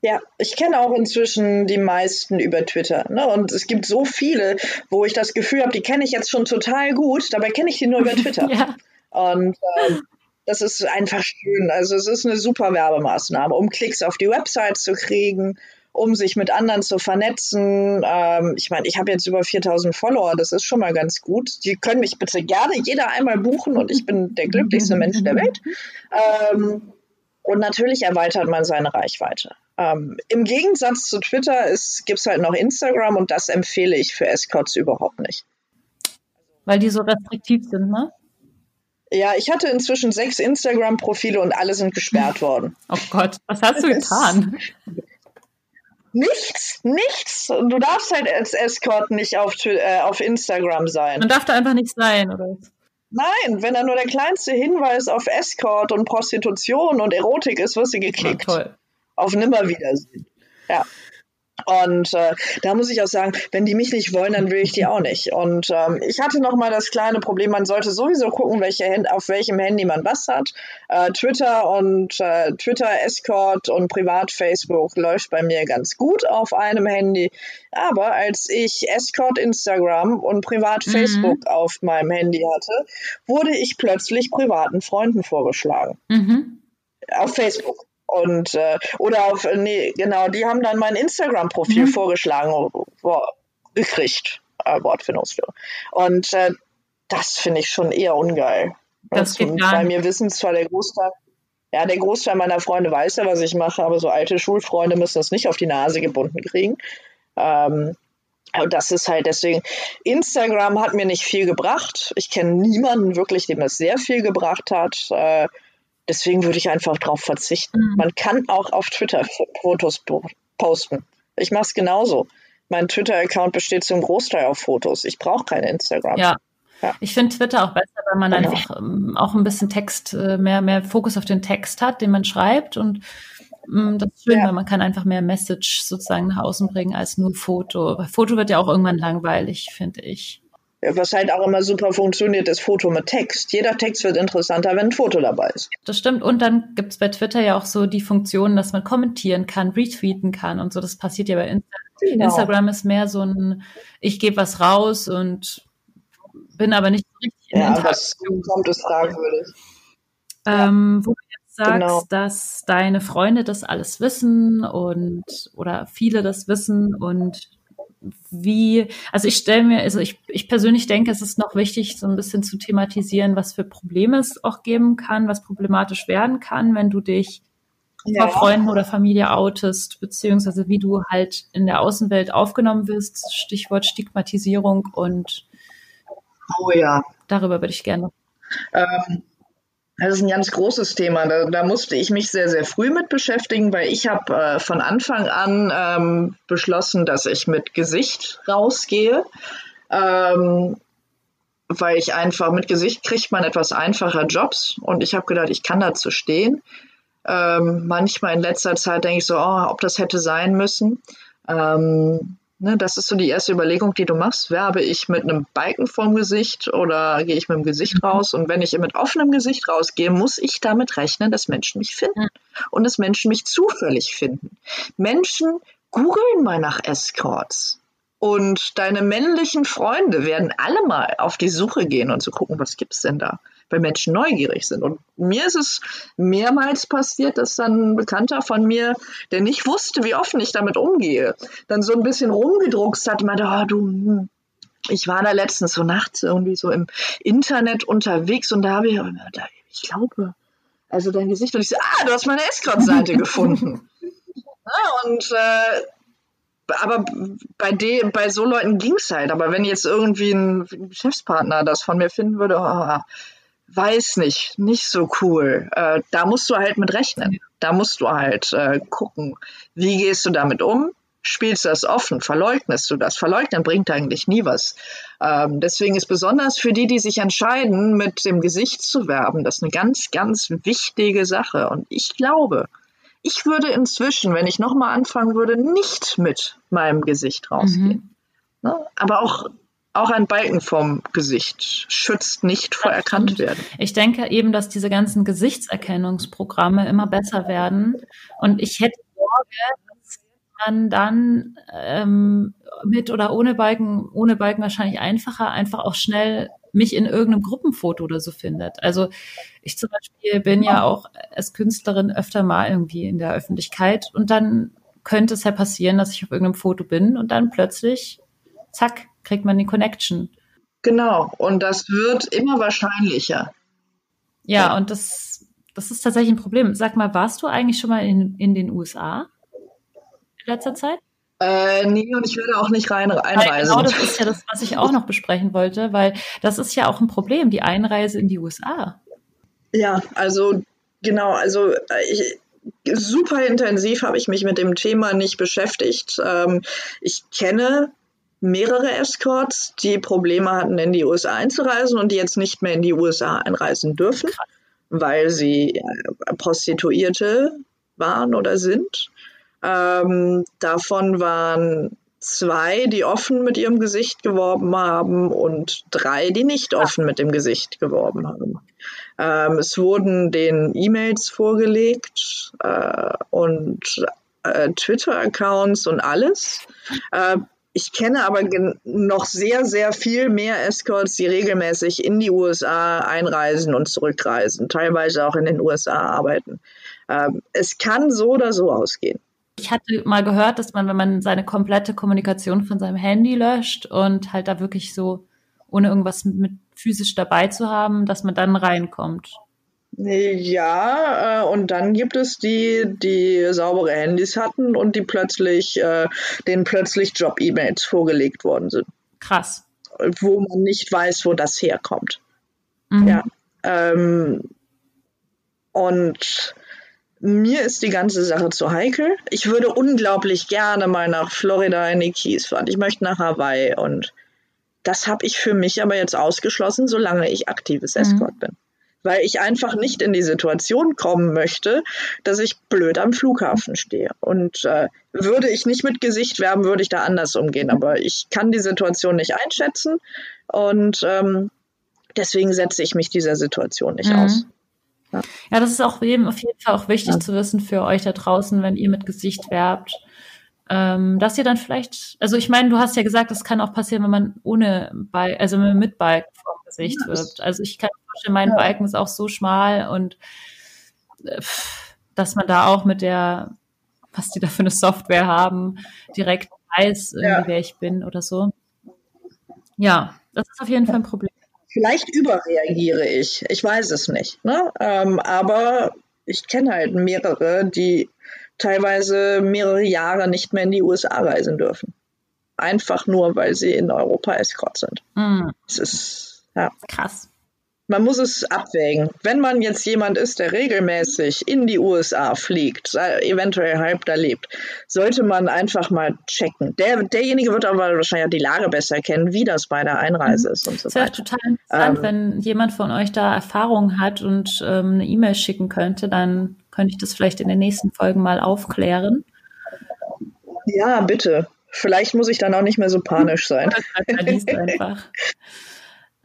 Ja, ich kenne auch inzwischen die meisten über Twitter. Ne? Und es gibt so viele, wo ich das Gefühl habe, die kenne ich jetzt schon total gut, dabei kenne ich die nur über (laughs) Twitter. Ja, Und ähm, das ist einfach schön. Also es ist eine super Werbemaßnahme, um Klicks auf die Website zu kriegen, um sich mit anderen zu vernetzen. Ähm, ich meine, ich habe jetzt über 4000 Follower, das ist schon mal ganz gut. Die können mich bitte gerne jeder einmal buchen und ich bin der glücklichste (laughs) Mensch der Welt. Ähm, und natürlich erweitert man seine Reichweite. Ähm, Im Gegensatz zu Twitter gibt es halt noch Instagram und das empfehle ich für Escorts überhaupt nicht. weil die so restriktiv sind, ne? Ja, ich hatte inzwischen sechs Instagram-Profile und alle sind gesperrt (laughs) worden. Oh Gott, was hast du getan? (laughs) Nichts, nichts. Du darfst halt als Escort nicht auf, äh, auf Instagram sein. Man darf da einfach nicht sein, oder? Nein, wenn da nur der kleinste Hinweis auf Escort und Prostitution und Erotik ist, wirst du Ja, gekickt. toll. auf Nimmerwiedersehen. Ja. Und äh, da muss ich auch sagen, wenn die mich nicht wollen, dann will ich die auch nicht. Und ähm, ich hatte noch mal das kleine Problem, man sollte sowieso gucken, welche Hand, auf welchem Handy man was hat. Äh, Twitter und äh, Twitter, Escort und Privat Facebook läuft bei mir ganz gut auf einem Handy. Aber als ich Escort Instagram und Privat Mhm. Facebook auf meinem Handy hatte, wurde ich plötzlich privaten Freunden vorgeschlagen Mhm. auf Facebook. Und äh, oder auf, nee, genau, die haben dann mein Instagram-Profil Mhm. vorgeschlagen, boah, gekriegt, äh, Wortfindungsstörung. Und äh, das finde ich schon eher ungeil. Das Und geht gar bei mir wissen zwar der Großteil, ja, der Großteil meiner Freunde weiß ja, was ich mache, aber so alte Schulfreunde müssen es nicht auf die Nase gebunden kriegen. Ähm, und das ist halt deswegen, Instagram hat mir nicht viel gebracht. Ich kenne niemanden wirklich, dem das sehr viel gebracht hat. Äh, deswegen würde ich einfach drauf verzichten. Mhm. Man kann auch auf Twitter Fotos po- posten. Ich mache es genauso. Mein Twitter-Account besteht zum Großteil auf Fotos. Ich brauche kein Instagram. Ja. Ja. Ich finde Twitter auch besser, weil man Genau. einfach ähm, auch ein bisschen Text, äh, mehr, mehr Fokus auf den Text hat, den man schreibt. Und ähm, das ist schön, Ja. weil man kann einfach mehr Message sozusagen nach außen bringen als nur Foto. Weil Foto wird ja auch irgendwann langweilig, finde ich. Was halt auch immer super funktioniert, ist Foto mit Text. Jeder Text wird interessanter, wenn ein Foto dabei ist. Das stimmt. Und dann gibt's bei Twitter ja auch so die Funktion, dass man kommentieren kann, retweeten kann und so. Das passiert ja bei Insta Genau. Instagram ist mehr so ein, ich gebe was raus und bin aber nicht richtig in Ja, Interaktion. kommt, ist fragwürdig. Ähm, wo du jetzt sagst, Genau. dass deine Freunde das alles wissen und oder viele das wissen und wie, also ich stelle mir, also ich, ich persönlich denke, es ist noch wichtig, so ein bisschen zu thematisieren, was für Probleme es auch geben kann, was problematisch werden kann, wenn du dich ja. vor Freunden oder Familie outest, beziehungsweise wie du halt in der Außenwelt aufgenommen wirst. Stichwort Stigmatisierung und oh ja. Darüber würde ich gerne. Ähm, das ist ein ganz großes Thema. Da, da, musste ich mich sehr, sehr früh mit beschäftigen, weil ich habe äh, von Anfang an ähm, beschlossen, dass ich mit Gesicht rausgehe. Ähm, weil ich einfach mit Gesicht kriegt man etwas einfacher Jobs und ich habe gedacht, ich kann dazu stehen. Ähm, manchmal in letzter Zeit denke ich so, oh, ob das hätte sein müssen. Ähm, Ne, das ist so die erste Überlegung, die du machst. Werbe ich mit einem Balken vorm Gesicht oder gehe ich mit dem Gesicht mhm. raus? Und wenn ich mit offenem Gesicht rausgehe, muss ich damit rechnen, dass Menschen mich finden und dass Menschen mich zufällig finden. Menschen googeln mal nach Escorts. Und deine männlichen Freunde werden alle mal auf die Suche gehen und zu so gucken, was gibt's denn da? weil Menschen neugierig sind. Und mir ist es mehrmals passiert, dass dann ein Bekannter von mir, der nicht wusste, wie offen ich damit umgehe, dann so ein bisschen rumgedruckst hat, meinte, oh, du, hm, ich war da letztens so nachts irgendwie so im Internet unterwegs und da habe ich, ich glaube, also dein Gesicht und ich so, ah, du hast meine Escort-Seite (laughs) gefunden. Ja, und äh, aber bei, de, bei so Leuten ging es halt. Aber wenn jetzt irgendwie ein Geschäftspartner das von mir finden würde, oh, weiß nicht, nicht so cool. Äh, da musst du halt mit rechnen. Da musst du halt äh, gucken, wie gehst du damit um? Spielst du das offen? Verleugnest du das? Verleugnen bringt eigentlich nie was. Ähm, deswegen ist besonders für die, die sich entscheiden, mit dem Gesicht zu werben, das eine ganz, ganz wichtige Sache. Und ich glaube, ich würde inzwischen, wenn ich nochmal anfangen würde, nicht mit meinem Gesicht rausgehen. Mhm. Ne? Aber auch auch ein Balken vom Gesicht schützt nicht vor erkannt werden. Ich denke eben, dass diese ganzen Gesichtserkennungsprogramme immer besser werden. Und ich hätte Sorge, man dann ähm, mit oder ohne Balken, ohne Balken wahrscheinlich einfacher, einfach auch schnell mich in irgendeinem Gruppenfoto oder so findet. Also ich zum Beispiel bin ja auch als Künstlerin öfter mal irgendwie in der Öffentlichkeit und dann könnte es ja passieren, dass ich auf irgendeinem Foto bin und dann plötzlich, zack, kriegt man die Connection. Genau, und das wird immer wahrscheinlicher. Ja, und das, das ist tatsächlich ein Problem. Sag mal, warst du eigentlich schon mal in, in den USA letzter Zeit? Äh, nee, und ich werde auch nicht rein einreisen. Genau, das ist ja das, was ich auch noch besprechen wollte, weil das ist ja auch ein Problem, die Einreise in die USA. Ja, also genau, also äh, ich, super intensiv habe ich mich mit dem Thema nicht beschäftigt. Ähm, ich kenne mehrere Escorts, die Probleme hatten, in die USA einzureisen und die jetzt nicht mehr in die USA einreisen dürfen, weil sie äh, Prostituierte waren oder sind. Ähm, davon waren zwei, die offen mit ihrem Gesicht geworben haben und drei, die nicht offen mit dem Gesicht geworben haben. Ähm, es wurden den E-Mails vorgelegt äh, und äh, Twitter-Accounts und alles. Äh, ich kenne aber noch sehr, sehr viel mehr Escorts, die regelmäßig in die USA einreisen und zurückreisen, teilweise auch in den USA arbeiten. Ähm, es kann so oder so ausgehen. Ich hatte mal gehört, dass man, wenn man seine komplette Kommunikation von seinem Handy löscht und halt da wirklich so, ohne irgendwas mit physisch dabei zu haben, dass man dann reinkommt. Ja, äh, und dann gibt es die, die saubere Handys hatten und die plötzlich, äh, denen plötzlich Job-E-Mails vorgelegt worden sind. Krass. Wo man nicht weiß, wo das herkommt. Mhm. Ja. Ähm, und mir ist die ganze Sache zu heikel. Ich würde unglaublich gerne mal nach Florida in die Keys fahren. Ich möchte nach Hawaii und das habe ich für mich aber jetzt ausgeschlossen, solange ich aktives mhm. Escort mhm. bin weil ich einfach nicht in die Situation kommen möchte, dass ich blöd am Flughafen stehe. Und äh, würde ich nicht mit Gesicht werben, würde ich da anders umgehen. Aber ich kann die Situation nicht einschätzen und ähm, deswegen setze ich mich dieser Situation nicht mhm. aus. Ja. ja. das ist auch eben auf jeden Fall auch wichtig ja. zu wissen für euch da draußen, wenn ihr mit Gesicht werbt. Ähm, dass ihr dann vielleicht, also ich meine, du hast ja gesagt, das kann auch passieren, wenn man ohne Bike, also mit Bike vom Gesicht ja, wirbt. Also ich kann vorstellen, mein. Balken ist auch so schmal und äh, dass man da auch mit der, was die da für eine Software haben, direkt weiß, wer ich bin oder so. Ja, das ist auf jeden Fall ein Problem. Vielleicht überreagiere ich. Ich weiß es nicht. Ne? Ähm, aber ich kenne halt mehrere, die teilweise mehrere Jahre nicht mehr in die USA reisen dürfen. Einfach nur, weil sie in Europa Escort sind. Mm. Das ist ja. krass man muss es abwägen. Wenn man jetzt jemand ist, der regelmäßig in die USA fliegt, eventuell halb da lebt, sollte man einfach mal checken. Der, derjenige wird aber wahrscheinlich die Lage besser kennen, wie das bei der Einreise ist und so weiter. Das wäre total interessant, ähm, wenn jemand von euch da Erfahrungen hat und ähm, eine E-Mail schicken könnte, dann könnte ich das vielleicht in den nächsten Folgen mal aufklären. Ja, bitte. Vielleicht muss ich dann auch nicht mehr so panisch sein. (laughs) einfach. (laughs)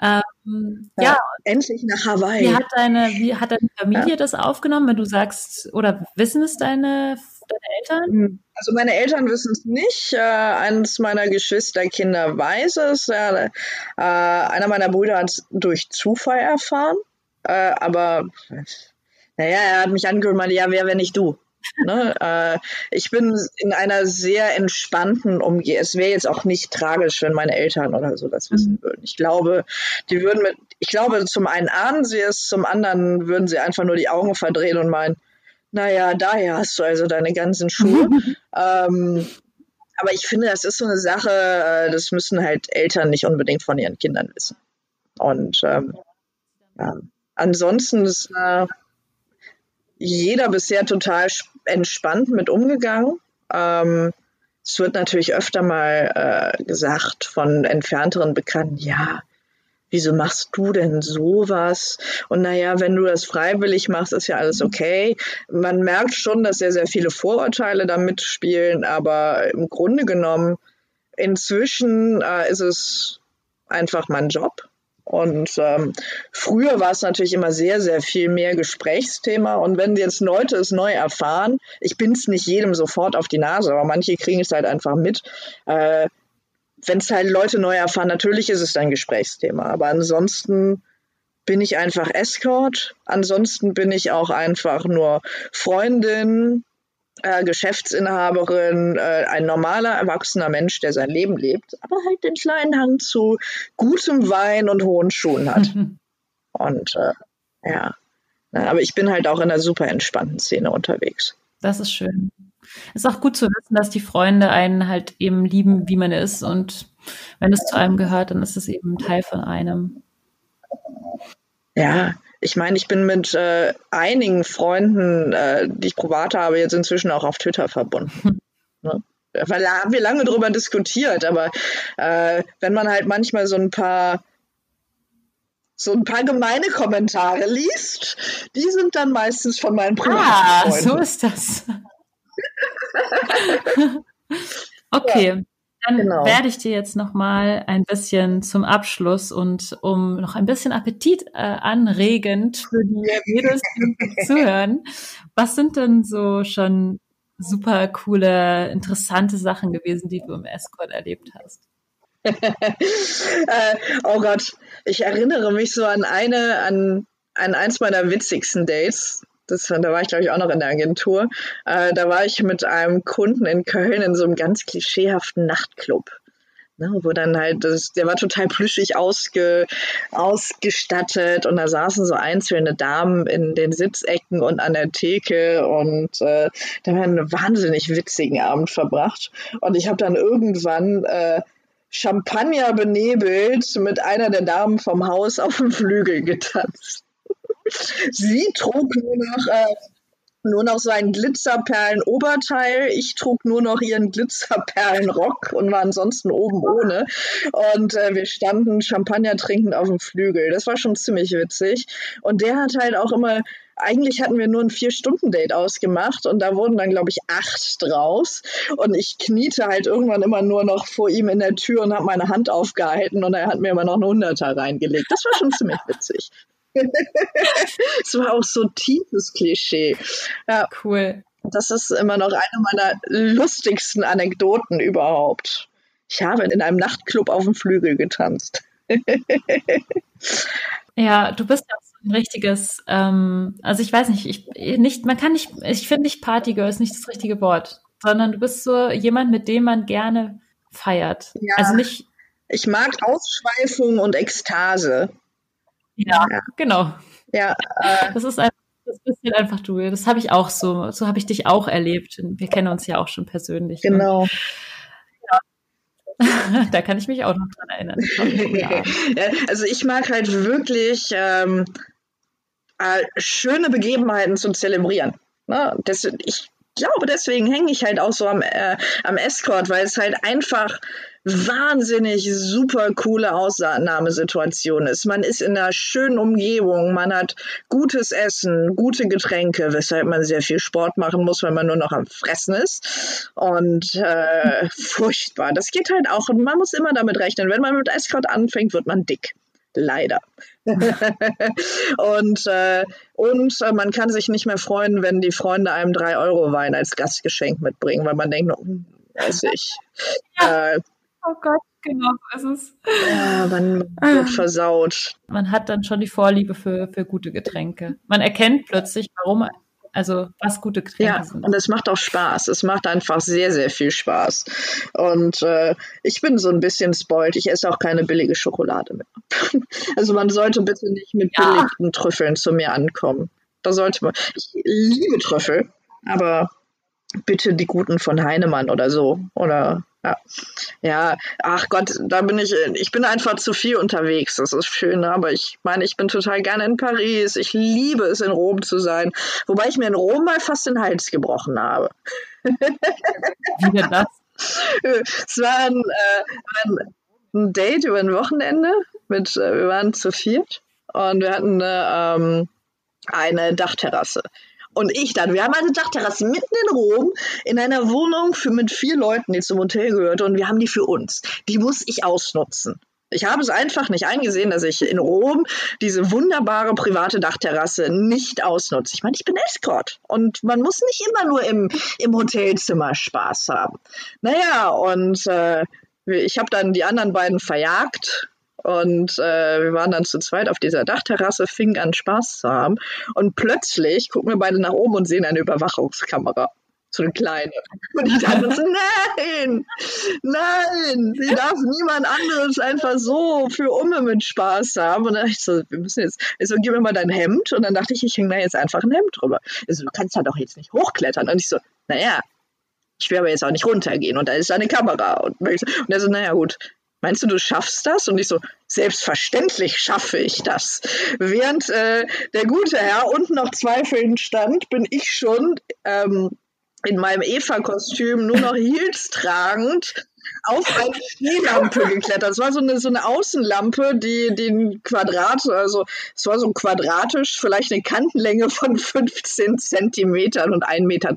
Ähm, ja, ja, endlich nach Hawaii. Wie hat deine, wie hat deine Familie ja. das aufgenommen, wenn du sagst, oder wissen es deine, deine Eltern? Hm, also meine Eltern wissen es nicht. Äh, eines meiner Geschwisterkinder weiß es. Äh, einer meiner Brüder hat es durch Zufall erfahren. Äh, aber naja, er hat mich angehört und meinte, ja, wer, wenn nicht du? Ne? Äh, ich bin in einer sehr entspannten Umgebung. Es wäre jetzt auch nicht tragisch, wenn meine Eltern oder so das wissen mhm. würden. Ich glaube, die würden mit, ich glaube, zum einen ahnen sie es, zum anderen würden sie einfach nur die Augen verdrehen und meinen, naja, daher hast du also deine ganzen Schuhe. (laughs) ähm, aber ich finde, das ist so eine Sache, äh, das müssen halt Eltern nicht unbedingt von ihren Kindern wissen. Und ähm, ja. ansonsten ist äh, jeder bisher total entspannt mit umgegangen. Ähm, es wird natürlich öfter mal äh, gesagt von entfernteren Bekannten, ja, wieso machst du denn sowas? Und naja, wenn du das freiwillig machst, ist ja alles okay. Man merkt schon, dass sehr, sehr viele Vorurteile da mitspielen, aber im Grunde genommen, inzwischen äh, ist es einfach mein Job. Und ähm, früher war es natürlich immer sehr, sehr viel mehr Gesprächsthema. Und wenn jetzt Leute es neu erfahren, ich bin es nicht jedem sofort auf die Nase, aber manche kriegen es halt einfach mit. Äh, wenn es halt Leute neu erfahren, natürlich ist es ein Gesprächsthema. Aber ansonsten bin ich einfach Escort. Ansonsten bin ich auch einfach nur Freundin, äh, Geschäftsinhaberin, äh, ein normaler, erwachsener Mensch, der sein Leben lebt, aber halt den kleinen Hang zu gutem Wein und hohen Schuhen hat. (laughs) Und äh, ja, aber ich bin halt auch in einer super entspannten Szene unterwegs. Das ist schön. Ist auch gut zu wissen, dass die Freunde einen halt eben lieben, wie man ist. Und wenn es zu einem gehört, dann ist es eben Teil von einem. Ja, ich meine, ich bin mit äh, einigen Freunden, äh, die ich privat habe, jetzt inzwischen auch auf Twitter verbunden. (laughs) ne? Weil da haben wir lange drüber diskutiert, aber äh, wenn man halt manchmal so ein paar so ein paar gemeine Kommentare liest, die sind dann meistens von meinen privaten ah, Freunden. so ist das. (laughs) okay. Ja. Dann genau. werde ich dir jetzt noch mal ein bisschen zum Abschluss und um noch ein bisschen Appetit äh, anregend für die Mädels (laughs) zuhören. Was sind denn so schon super coole, interessante Sachen gewesen, die du im Escort erlebt hast? (laughs) äh, oh Gott, ich erinnere mich so an eine, an, an eins meiner witzigsten Dates. Das, da war ich, glaube ich, auch noch in der Agentur. Äh, da war ich mit einem Kunden in Köln in so einem ganz klischeehaften Nachtclub. Ne, wo dann halt, das, der war total plüschig ausge, ausgestattet und da saßen so einzelne Damen in den Sitzecken und an der Theke und äh, da haben wir einen wahnsinnig witzigen Abend verbracht. Und ich habe dann irgendwann äh, Champagner benebelt mit einer der Damen vom Haus auf dem Flügel getanzt. Sie trug nur noch, äh, nur noch so ein Glitzerperlen-Oberteil. Ich trug nur noch ihren Glitzerperlen-Rock und war ansonsten oben ohne. Und äh, wir standen Champagner trinkend auf dem Flügel. Das war schon ziemlich witzig. Und der hat halt auch immer eigentlich hatten wir nur ein Vier-Stunden-Date ausgemacht und da wurden dann, glaube ich, acht draus. Und ich kniete halt irgendwann immer nur noch vor ihm in der Tür und habe meine Hand aufgehalten und er hat mir immer noch eine Hunderter reingelegt. Das war schon ziemlich witzig. (laughs) Es war auch so tiefes Klischee. Ja, cool. Das ist immer noch eine meiner lustigsten Anekdoten überhaupt. Ich habe in einem Nachtclub auf dem Flügel getanzt. (laughs) ja, du bist ja so ein richtiges, ähm, also ich weiß nicht, ich nicht, man kann nicht, ich finde nicht Partygirl ist nicht das richtige Wort. sondern du bist so jemand, mit dem man gerne feiert. Ja. Also nicht, Ich mag Ausschweifung und Ekstase. Ja, Ja. genau. Ja, äh, Das ist einfach, das bist einfach du. Das habe ich auch so. So habe ich dich auch erlebt. Wir kennen uns ja auch schon persönlich. ne? genau. (laughs) da kann ich mich auch noch dran erinnern. Ein. (laughs) Ja, also ich mag halt wirklich ähm, äh, schöne Begebenheiten zu zelebrieren. Ne? Das, ich glaube, deswegen hänge ich halt auch so am, äh, am Escort, weil es halt einfach wahnsinnig super coole Ausnahmesituation ist. Man ist in einer schönen Umgebung, man hat gutes Essen, gute Getränke, weshalb man sehr viel Sport machen muss, weil man nur noch am Fressen ist. Und äh, (laughs) furchtbar. Das geht halt auch. Und man muss immer damit rechnen, wenn man mit Escort anfängt, wird man dick. Leider. (laughs) und äh, und äh, man kann sich nicht mehr freuen, wenn die Freunde einem 3-Euro-Wein als Gastgeschenk mitbringen, weil man denkt, oh, weiß ich. Äh, Oh Gott, genau so ist es. ja, man wird versaut. Man hat dann schon die Vorliebe für, für gute Getränke. Man erkennt plötzlich, warum, also was gute Getränke Ja, sind. und es macht auch Spaß. Es macht einfach sehr, sehr viel Spaß. Und äh, ich bin so ein bisschen spoilt. Ich esse auch keine billige Schokolade mehr. (laughs) Also man sollte bitte nicht mit Ja. billigen Trüffeln zu mir ankommen. Da sollte man. Ich liebe Trüffel, aber bitte die guten von Heinemann oder so. Oder ja. Ja, ach Gott, da bin ich, ich bin einfach zu viel unterwegs. Das ist schön, ne? aber ich meine, ich bin total gerne in Paris. Ich liebe es, in Rom zu sein. Wobei ich mir in Rom mal fast den Hals gebrochen habe. Wie denn das? Es war ein, äh, ein, Date über ein Wochenende. Mit, äh, wir waren zu viert und wir hatten eine, ähm, eine Dachterrasse. Und ich dann, wir haben eine Dachterrasse mitten in Rom in einer Wohnung für mit vier Leuten, die zum Hotel gehörte und wir haben die für uns. Die muss ich ausnutzen. Ich habe es einfach nicht eingesehen, dass ich in Rom diese wunderbare private Dachterrasse nicht ausnutze. Ich meine, ich bin Escort und man muss nicht immer nur im, im Hotelzimmer Spaß haben. Naja, und äh, ich habe dann die anderen beiden verjagt und äh, wir waren dann zu zweit auf dieser Dachterrasse, fingen an Spaß zu haben. Und plötzlich gucken wir beide nach oben und sehen eine Überwachungskamera. So eine kleine. Und ich dachte so, nein, nein, wie darf niemand anderes einfach so für Umme mit Spaß haben? Und dann dachte ich so, wir müssen jetzt, ich so, gib mir mal dein Hemd. Und dann dachte ich, ich hänge da jetzt einfach ein Hemd drüber. Also, du kannst da doch jetzt nicht hochklettern. Und ich so, naja, ich will aber jetzt auch nicht runtergehen. Und da ist eine Kamera. Und, und er so, naja, gut, Meinst du, du schaffst das? Und ich so, selbstverständlich schaffe ich das. Während äh, der gute Herr unten noch zweifelnd stand, bin ich schon ähm, in meinem Eva-Kostüm nur noch Heels tragend auf eine Schneelampe geklettert. Es war so eine, so eine Außenlampe, die den Quadrat, also es war so quadratisch, vielleicht eine Kantenlänge von 15 Zentimetern und 1,20 Meter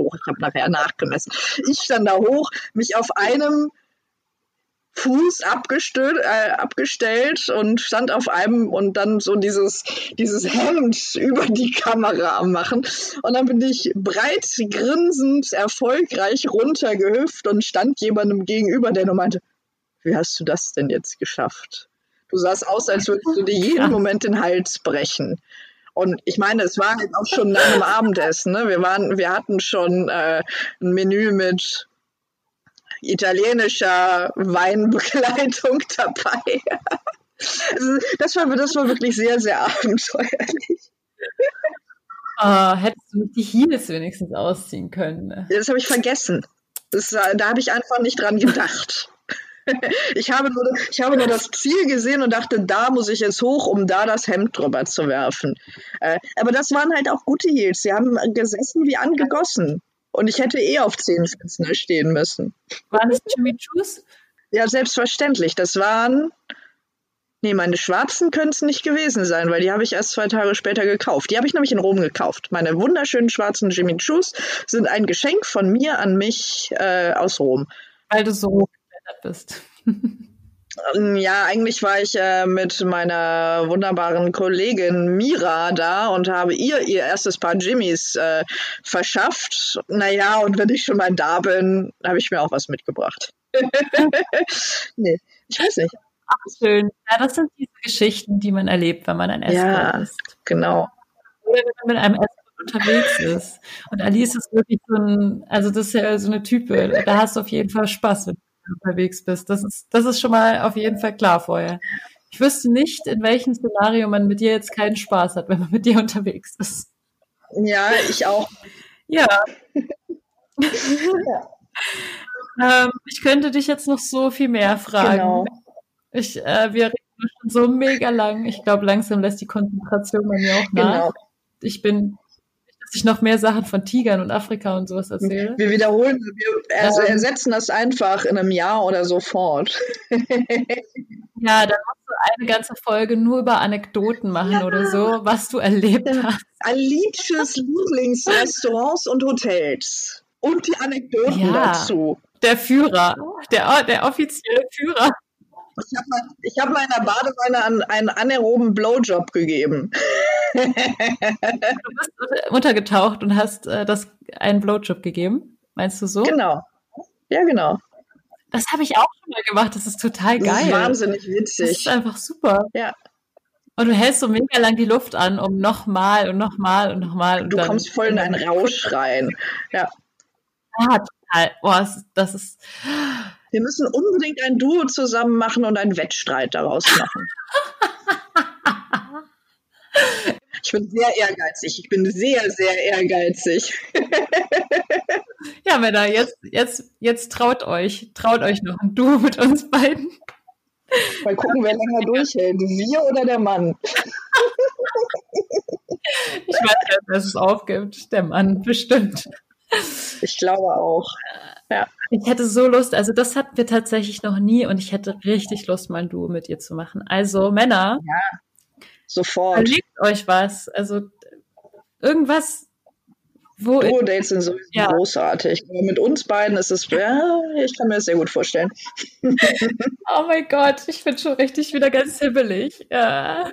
hoch. Ich habe nachher nachgemessen. Ich stand da hoch, mich auf einem Fuß abgestellt, äh, abgestellt und stand auf einem und dann so dieses, dieses Hemd über die Kamera am machen. Und dann bin ich breit grinsend, erfolgreich runtergehüpft und stand jemandem gegenüber, der nur meinte, wie hast du das denn jetzt geschafft? Du sahst aus, als würdest du dir jeden Moment den Hals brechen. Und ich meine, es war halt auch schon nach dem Abendessen. Ne? Wir, waren, wir hatten schon äh, ein Menü mit italienischer Weinbegleitung (laughs) dabei. Das, war, das war wirklich sehr, sehr abenteuerlich. Oh, hättest du nicht die Heels wenigstens ausziehen können. ne? Das habe ich vergessen. Das, da habe ich einfach nicht dran gedacht. (laughs) Ich habe, nur, ich habe nur das Ziel gesehen und dachte, da muss ich jetzt hoch, um da das Hemd drüber zu werfen. Äh, aber das waren halt auch gute Heels. Sie haben gesessen wie angegossen. Und ich hätte eh auf Zehenspitzen stehen müssen. Waren das Jimmy Choos? Ja, selbstverständlich. Das waren. Nee, meine schwarzen können es nicht gewesen sein, weil die habe ich erst zwei Tage später gekauft. Die habe ich nämlich in Rom gekauft. Meine wunderschönen schwarzen Jimmy Choos sind ein Geschenk von mir an mich äh, aus Rom. Weil du so bist. (laughs) Ähm, Ja, eigentlich war ich äh, mit meiner wunderbaren Kollegin Mira da und habe ihr ihr erstes Paar Jimmys äh, verschafft. Naja, und wenn ich schon mal da bin, habe ich mir auch was mitgebracht. (laughs) nee, ich weiß nicht. Schön. Ja, das sind diese Geschichten, die man erlebt, wenn man ein Escort Ja. ist. Genau. Oder wenn man mit einem Escort unterwegs ist. Und Alice ist wirklich so ein, also das ist ja so eine Type, da hast du auf jeden Fall Spaß, du unterwegs bist. Das ist, das ist schon mal auf jeden Fall klar vorher. Ich wüsste nicht, in welchem Szenario man mit dir jetzt keinen Spaß hat, wenn man mit dir unterwegs ist. Ja, ich auch. Ja. (laughs) ja. Ähm, ich könnte dich jetzt noch so viel mehr fragen. Genau. Ich, äh, wir reden schon so mega lang. Ich glaube, langsam lässt die Konzentration bei mir auch nach. Genau. Ich bin, ich noch mehr Sachen von Tigern und Afrika und sowas erzähle. Wir wiederholen, wir also ersetzen das einfach in einem Jahr oder so fort. (laughs) ja, dann musst du eine ganze Folge nur über Anekdoten machen ja. oder so, was du erlebt hast. Alicias Lieblingsrestaurants und Hotels. Und die Anekdoten ja. dazu. Der Führer, der, der offizielle Führer. Ich habe hab meiner Badewanne einen, einen anaeroben Blowjob gegeben. du bist untergetaucht und hast äh, das einen Blowjob gegeben. Meinst du so? Genau. Ja, genau. Das habe ich auch schon mal gemacht. Das ist total geil. Das ist wahnsinnig witzig. Das ist einfach super. Ja. Und du hältst so mega lang die Luft an, um nochmal und nochmal und nochmal. Du kommst voll in einen (laughs) Rausch rein. Ja. Ja, total. Boah, das ist. Wir müssen unbedingt ein Duo zusammen machen und einen Wettstreit daraus machen. ich bin sehr ehrgeizig. Ich bin sehr, sehr ehrgeizig. (laughs) ja, Männer, jetzt, jetzt, jetzt traut euch. Traut euch noch ein Duo mit uns beiden. Mal gucken, wer länger durchhält. Wir oder der Mann? ich weiß ja, dass es aufgibt. Der Mann, bestimmt. Ich glaube auch. Ja. Ich hätte so Lust, also das hatten wir tatsächlich noch nie und ich hätte richtig Lust, mal ein Duo mit ihr zu machen. Also Männer, ja, sofort. Überlegt euch was. Also irgendwas, wo. Duo-Dates sind sowieso ja. großartig. Aber mit uns beiden ist es, ja, ich kann mir das sehr gut vorstellen. (laughs) oh mein Gott, ich bin schon richtig wieder ganz hibbelig. Ja.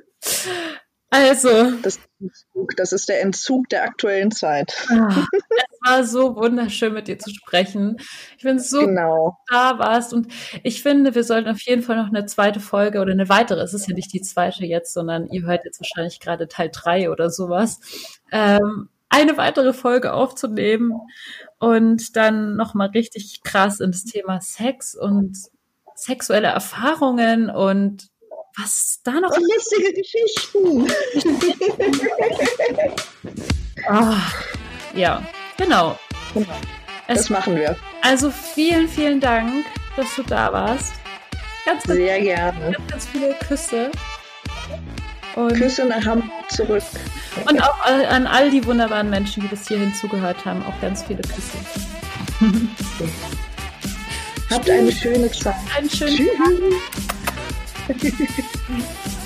Also. Das, das, ist der Entzug der aktuellen Zeit. Ah, (laughs) war so wunderschön, mit dir zu sprechen. Ich bin so genau. da warst. Und ich finde, wir sollten auf jeden Fall noch eine zweite Folge oder eine weitere. Es ist ja nicht die zweite jetzt, sondern ihr hört jetzt wahrscheinlich gerade Teil drei oder sowas. Ähm, eine weitere Folge aufzunehmen und dann nochmal richtig krass ins Thema Sex und sexuelle Erfahrungen und was da noch? Und lustige Geschichten. oh, (laughs) ja, genau. genau. das machen wir. Also vielen, vielen Dank, dass du da warst. Ganz, ganz Sehr gerne. Ganz, ganz viele Küsse. Und Küsse nach Hamburg zurück. Und auch an all die wunderbaren Menschen, die bis hierhin zugehört haben, auch ganz viele Küsse. Habt eine schöne Zeit. Einen schönen Tschüss. Tag. (laughs)